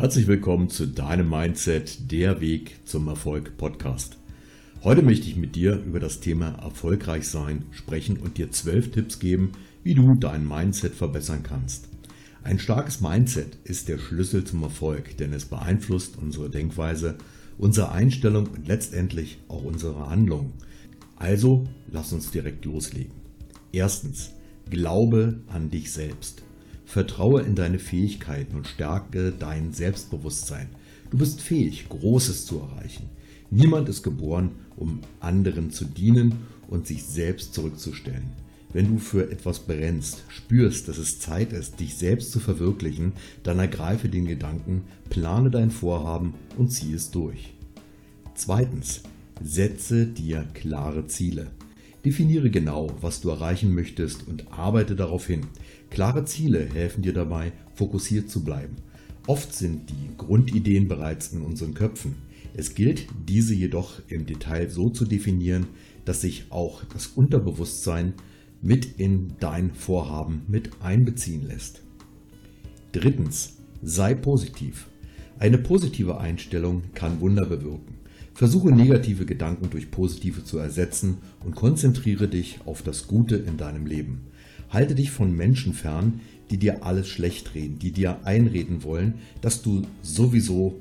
Herzlich willkommen zu deinem Mindset, der Weg zum Erfolg Podcast. Heute möchte ich mit dir über das Thema erfolgreich sein sprechen und dir zwölf Tipps geben, wie du dein Mindset verbessern kannst. Ein starkes Mindset ist der Schlüssel zum Erfolg, denn es beeinflusst unsere Denkweise, unsere Einstellung und letztendlich auch unsere Handlung. Also lass uns direkt loslegen. Erstens, glaube an dich selbst. Vertraue in deine Fähigkeiten und stärke dein Selbstbewusstsein. Du bist fähig, Großes zu erreichen. Niemand ist geboren, um anderen zu dienen und sich selbst zurückzustellen. Wenn du für etwas brennst, spürst, dass es Zeit ist, dich selbst zu verwirklichen, dann ergreife den Gedanken, plane dein Vorhaben und ziehe es durch. Zweitens, setze dir klare Ziele. Definiere genau, was du erreichen möchtest und arbeite darauf hin. Klare Ziele helfen dir dabei, fokussiert zu bleiben. Oft sind die Grundideen bereits in unseren Köpfen. Es gilt, diese jedoch im Detail so zu definieren, dass sich auch das Unterbewusstsein mit in dein Vorhaben mit einbeziehen lässt. Drittens, sei positiv. Eine positive Einstellung kann Wunder bewirken. Versuche negative Gedanken durch positive zu ersetzen und konzentriere dich auf das Gute in deinem Leben. Halte dich von Menschen fern, die dir alles schlecht reden, die dir einreden wollen, dass du sowieso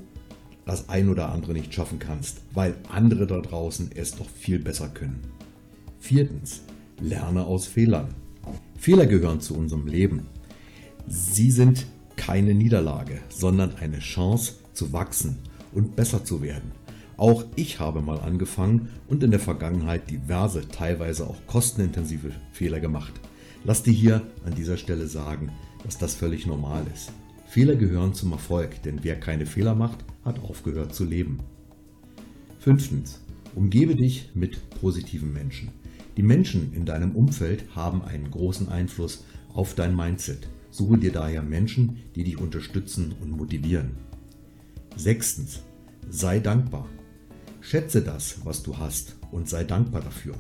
das ein oder andere nicht schaffen kannst, weil andere da draußen es doch viel besser können. Viertens, lerne aus Fehlern. Fehler gehören zu unserem Leben. Sie sind keine Niederlage, sondern eine Chance zu wachsen und besser zu werden. Auch ich habe mal angefangen und in der Vergangenheit diverse, teilweise auch kostenintensive Fehler gemacht. Lass dir hier an dieser Stelle sagen, dass das völlig normal ist. Fehler gehören zum Erfolg, denn wer keine Fehler macht, hat aufgehört zu leben. Fünftens. Umgebe dich mit positiven Menschen. Die Menschen in deinem Umfeld haben einen großen Einfluss auf dein Mindset. Suche dir daher Menschen, die dich unterstützen und motivieren. Sechstens. Sei dankbar. Schätze das, was du hast und sei dankbar dafür.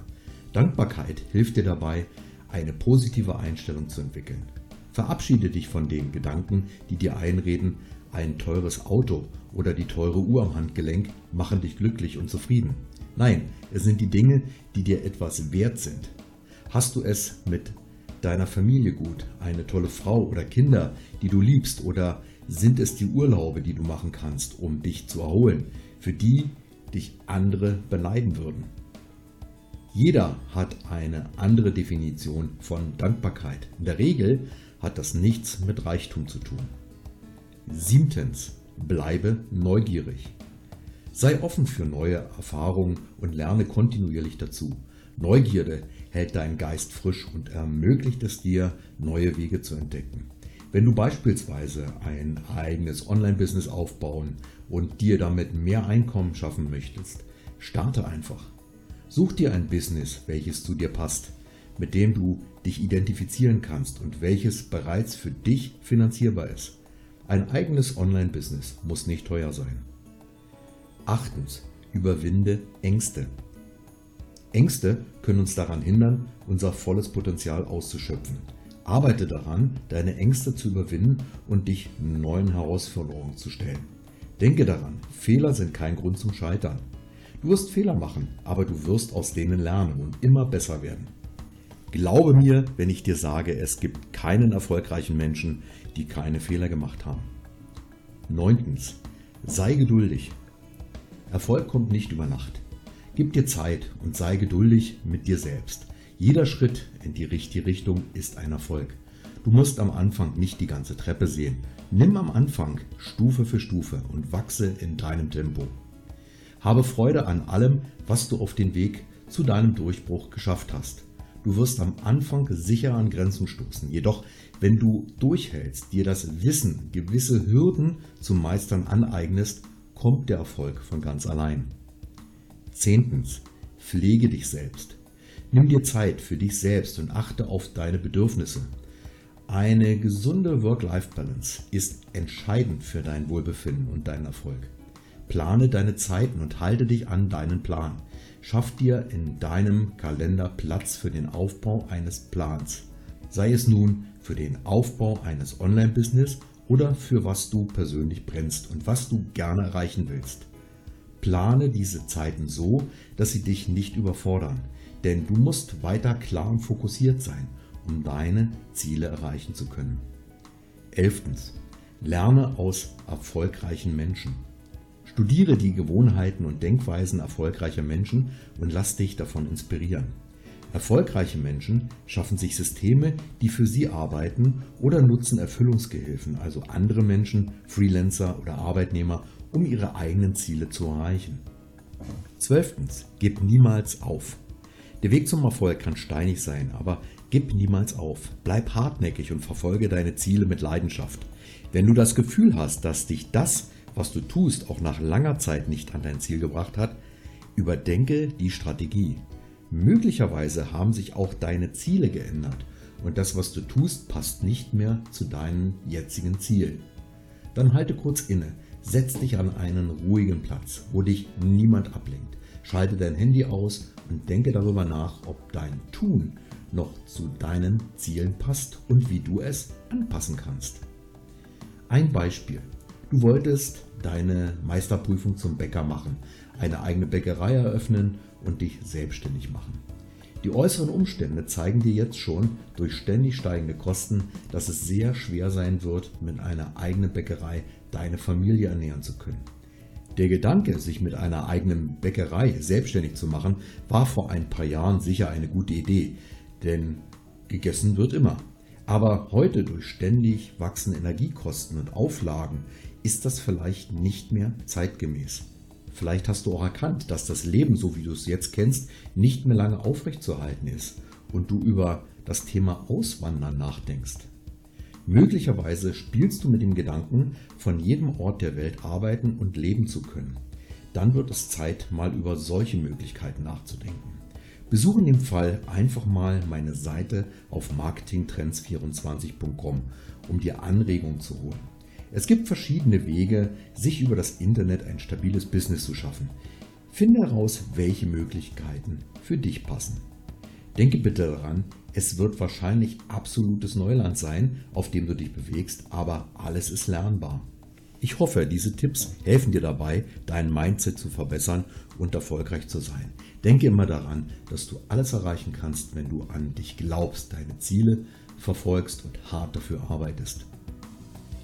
Dankbarkeit hilft dir dabei, eine positive Einstellung zu entwickeln. Verabschiede dich von den Gedanken, die dir einreden, ein teures Auto oder die teure Uhr am Handgelenk machen dich glücklich und zufrieden. Nein, es sind die Dinge, die dir etwas wert sind. Hast du es mit deiner Familie gut, eine tolle Frau oder Kinder, die du liebst, oder sind es die Urlaube, die du machen kannst, um dich zu erholen, für die dich andere beneiden würden. Jeder hat eine andere Definition von Dankbarkeit. In der Regel hat das nichts mit Reichtum zu tun. Siebtens, bleibe neugierig. Sei offen für neue Erfahrungen und lerne kontinuierlich dazu. Neugierde hält deinen Geist frisch und ermöglicht es dir, neue Wege zu entdecken. Wenn du beispielsweise ein eigenes Online-Business aufbauen und dir damit mehr Einkommen schaffen möchtest, starte einfach. Such dir ein Business, welches zu dir passt, mit dem du dich identifizieren kannst und welches bereits für dich finanzierbar ist. Ein eigenes Online-Business muss nicht teuer sein. Achtens, überwinde Ängste. Ängste können uns daran hindern, unser volles Potenzial auszuschöpfen. Arbeite daran, deine Ängste zu überwinden und dich neuen Herausforderungen zu stellen. Denke daran, Fehler sind kein Grund zum Scheitern. Du wirst Fehler machen, aber du wirst aus denen lernen und immer besser werden. Glaube mir, wenn ich dir sage, es gibt keinen erfolgreichen Menschen, die keine Fehler gemacht haben. Neuntens, sei geduldig. Erfolg kommt nicht über Nacht. Gib dir Zeit und sei geduldig mit dir selbst. Jeder Schritt in die richtige Richtung ist ein Erfolg. Du musst am Anfang nicht die ganze Treppe sehen. Nimm am Anfang Stufe für Stufe und wachse in deinem Tempo. Habe Freude an allem, was du auf den Weg zu deinem Durchbruch geschafft hast. Du wirst am Anfang sicher an Grenzen stoßen. Jedoch, wenn du durchhältst, dir das Wissen, gewisse Hürden zum Meistern aneignest, kommt der Erfolg von ganz allein. Zehntens, pflege dich selbst. Nimm dir Zeit für dich selbst und achte auf deine Bedürfnisse. Eine gesunde Work-Life-Balance ist entscheidend für dein Wohlbefinden und deinen Erfolg. Plane deine Zeiten und halte dich an deinen Plan. Schaff dir in deinem Kalender Platz für den Aufbau eines Plans. Sei es nun für den Aufbau eines Online-Business oder für was du persönlich brennst und was du gerne erreichen willst. Plane diese Zeiten so, dass sie dich nicht überfordern, denn du musst weiter klar und fokussiert sein, um deine Ziele erreichen zu können. Elftens. Lerne aus erfolgreichen Menschen. Studiere die Gewohnheiten und Denkweisen erfolgreicher Menschen und lass dich davon inspirieren. Erfolgreiche Menschen schaffen sich Systeme, die für sie arbeiten oder nutzen Erfüllungsgehilfen, also andere Menschen, Freelancer oder Arbeitnehmer, um ihre eigenen Ziele zu erreichen. Zwölftens, gib niemals auf. Der Weg zum Erfolg kann steinig sein, aber gib niemals auf. Bleib hartnäckig und verfolge deine Ziele mit Leidenschaft. Wenn du das Gefühl hast, dass dich das, was du tust, auch nach langer Zeit nicht an dein Ziel gebracht hat, überdenke die Strategie. Möglicherweise haben sich auch deine Ziele geändert und das, was du tust, passt nicht mehr zu deinen jetzigen Zielen. Dann halte kurz inne, setz dich an einen ruhigen Platz, wo dich niemand ablenkt. Schalte dein Handy aus und denke darüber nach, ob dein Tun noch zu deinen Zielen passt und wie du es anpassen kannst. Ein Beispiel. Du wolltest deine Meisterprüfung zum Bäcker machen, eine eigene Bäckerei eröffnen und dich selbstständig machen. Die äußeren Umstände zeigen dir jetzt schon durch ständig steigende Kosten, dass es sehr schwer sein wird, mit einer eigenen Bäckerei deine Familie ernähren zu können. Der Gedanke, sich mit einer eigenen Bäckerei selbstständig zu machen, war vor ein paar Jahren sicher eine gute Idee, denn gegessen wird immer. Aber heute durch ständig wachsende Energiekosten und Auflagen ist das vielleicht nicht mehr zeitgemäß. Vielleicht hast du auch erkannt, dass das Leben, so wie du es jetzt kennst, nicht mehr lange aufrechtzuerhalten ist und du über das Thema Auswandern nachdenkst. Möglicherweise spielst du mit dem Gedanken, von jedem Ort der Welt arbeiten und leben zu können. Dann wird es Zeit, mal über solche Möglichkeiten nachzudenken. Besuche in dem Fall einfach mal meine Seite auf marketingtrends24.com, um dir Anregungen zu holen. Es gibt verschiedene Wege, sich über das Internet ein stabiles Business zu schaffen. Finde heraus, welche Möglichkeiten für dich passen. Denke bitte daran, es wird wahrscheinlich absolutes Neuland sein, auf dem du dich bewegst, aber alles ist lernbar. Ich hoffe, diese Tipps helfen dir dabei, dein Mindset zu verbessern und erfolgreich zu sein. Denke immer daran, dass du alles erreichen kannst, wenn du an dich glaubst, deine Ziele verfolgst und hart dafür arbeitest.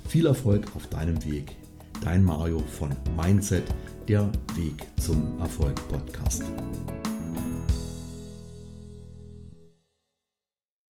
Viel Erfolg auf deinem Weg. Dein Mario von Mindset, der Weg zum Erfolg Podcast.